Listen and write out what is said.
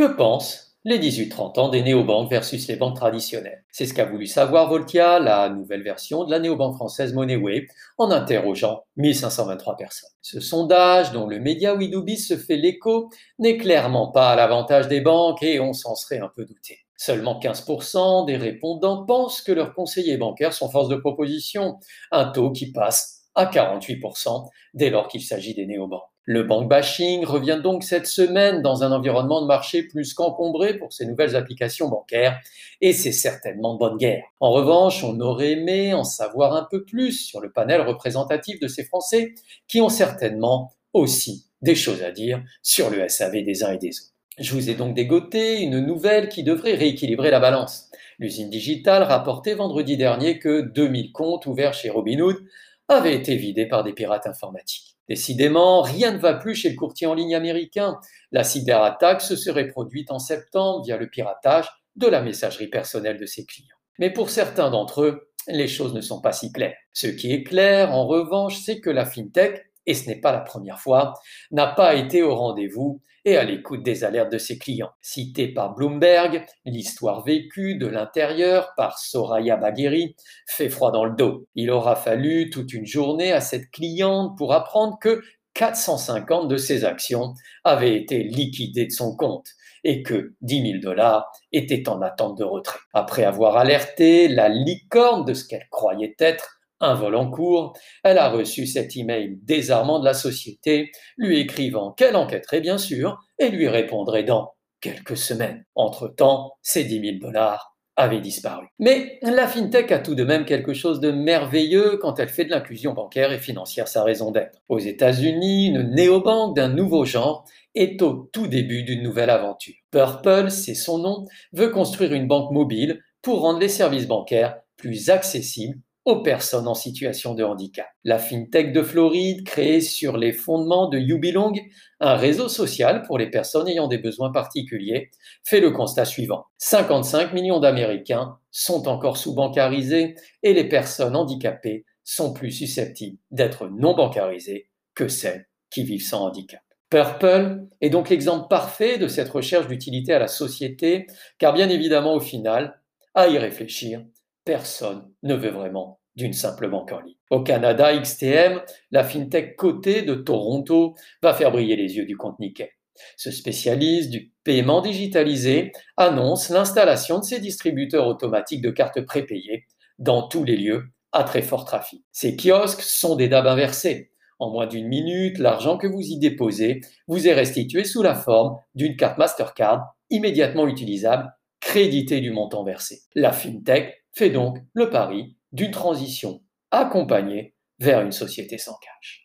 Que pensent les 18-30 ans des néobanques versus les banques traditionnelles? C'est ce qu'a voulu savoir Voltia, la nouvelle version de la néobanque française Moneyway, en interrogeant 1523 personnes. Ce sondage, dont le média Widubis se fait l'écho, n'est clairement pas à l'avantage des banques et on s'en serait un peu douté. Seulement 15% des répondants pensent que leurs conseillers bancaires sont force de proposition, un taux qui passe à 48% dès lors qu'il s'agit des néobanques. Le bank bashing revient donc cette semaine dans un environnement de marché plus qu'encombré pour ces nouvelles applications bancaires, et c'est certainement bonne guerre. En revanche, on aurait aimé en savoir un peu plus sur le panel représentatif de ces Français qui ont certainement aussi des choses à dire sur le SAV des uns et des autres. Je vous ai donc dégoté une nouvelle qui devrait rééquilibrer la balance. L'usine digitale rapportait vendredi dernier que 2000 comptes ouverts chez Robinhood avaient été vidés par des pirates informatiques. Décidément, rien ne va plus chez le courtier en ligne américain. La cyberattaque se serait produite en septembre via le piratage de la messagerie personnelle de ses clients. Mais pour certains d'entre eux, les choses ne sont pas si claires. Ce qui est clair, en revanche, c'est que la FinTech et ce n'est pas la première fois, n'a pas été au rendez-vous et à l'écoute des alertes de ses clients. Cité par Bloomberg, l'histoire vécue de l'intérieur par Soraya Bagheri fait froid dans le dos. Il aura fallu toute une journée à cette cliente pour apprendre que 450 de ses actions avaient été liquidées de son compte et que 10 000 dollars étaient en attente de retrait. Après avoir alerté la licorne de ce qu'elle croyait être un vol en cours, elle a reçu cet email désarmant de la société, lui écrivant qu'elle enquêterait bien sûr et lui répondrait dans quelques semaines. Entre-temps, ces 10 000 dollars avaient disparu. Mais la FinTech a tout de même quelque chose de merveilleux quand elle fait de l'inclusion bancaire et financière sa raison d'être. Aux États-Unis, une néobanque d'un nouveau genre est au tout début d'une nouvelle aventure. Purple, c'est son nom, veut construire une banque mobile pour rendre les services bancaires plus accessibles aux personnes en situation de handicap. La FinTech de Floride, créée sur les fondements de YouBelong, un réseau social pour les personnes ayant des besoins particuliers, fait le constat suivant. 55 millions d'Américains sont encore sous-bancarisés et les personnes handicapées sont plus susceptibles d'être non bancarisées que celles qui vivent sans handicap. Purple est donc l'exemple parfait de cette recherche d'utilité à la société, car bien évidemment au final, à y réfléchir, personne ne veut vraiment d'une simple banque en ligne. Au Canada, XTM, la fintech cotée de Toronto, va faire briller les yeux du compte nickel. Ce spécialiste du paiement digitalisé annonce l'installation de ses distributeurs automatiques de cartes prépayées dans tous les lieux à très fort trafic. Ces kiosques sont des dabs inversés. En moins d'une minute, l'argent que vous y déposez vous est restitué sous la forme d'une carte Mastercard immédiatement utilisable, créditée du montant versé. La fintech fait donc le pari d'une transition accompagnée vers une société sans cash.